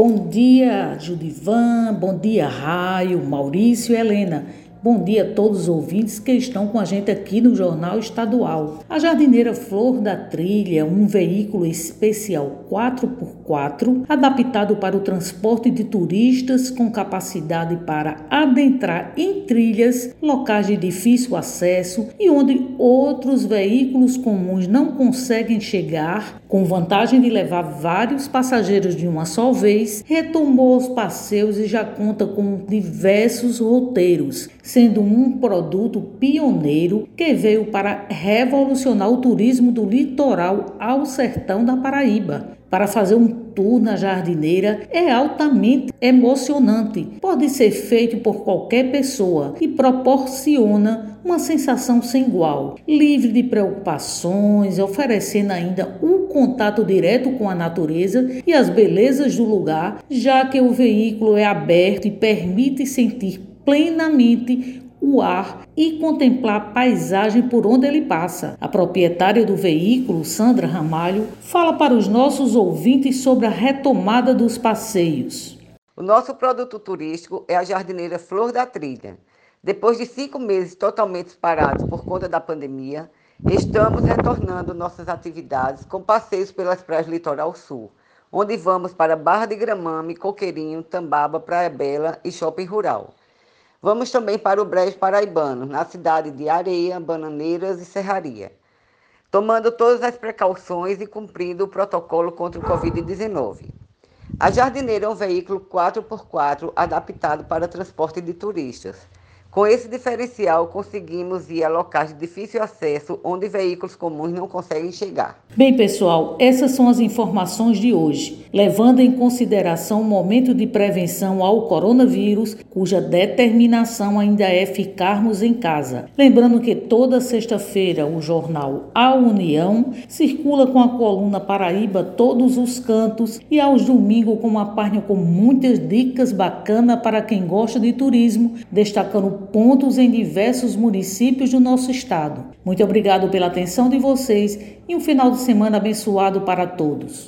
Bom dia, Judivan, bom dia, Raio, Maurício e Helena. Bom dia a todos os ouvintes que estão com a gente aqui no Jornal Estadual. A jardineira Flor da Trilha, um veículo especial 4x4, adaptado para o transporte de turistas com capacidade para adentrar em trilhas, locais de difícil acesso e onde outros veículos comuns não conseguem chegar, com vantagem de levar vários passageiros de uma só vez, retomou os passeios e já conta com diversos roteiros sendo um produto pioneiro que veio para revolucionar o turismo do litoral ao sertão da Paraíba. Para fazer um tour na jardineira é altamente emocionante. Pode ser feito por qualquer pessoa e proporciona uma sensação sem igual, livre de preocupações, oferecendo ainda um contato direto com a natureza e as belezas do lugar, já que o veículo é aberto e permite sentir plenamente o ar e contemplar a paisagem por onde ele passa. A proprietária do veículo, Sandra Ramalho, fala para os nossos ouvintes sobre a retomada dos passeios. O nosso produto turístico é a jardineira Flor da Trilha. Depois de cinco meses totalmente parados por conta da pandemia, estamos retornando nossas atividades com passeios pelas praias Litoral Sul, onde vamos para Barra de Gramame, Coqueirinho, Tambaba, Praia Bela e Shopping Rural. Vamos também para o Brejo Paraibano, na cidade de Areia, Bananeiras e Serraria, tomando todas as precauções e cumprindo o protocolo contra o Covid-19. A jardineira é um veículo 4x4 adaptado para transporte de turistas com esse diferencial, conseguimos ir a locais de difícil acesso onde veículos comuns não conseguem chegar. Bem, pessoal, essas são as informações de hoje, levando em consideração o momento de prevenção ao coronavírus, cuja determinação ainda é ficarmos em casa. Lembrando que toda sexta-feira o jornal A União circula com a coluna Paraíba todos os cantos e aos domingos com uma página com muitas dicas bacanas para quem gosta de turismo, destacando pontos em diversos municípios do nosso estado. Muito obrigado pela atenção de vocês e um final de semana abençoado para todos.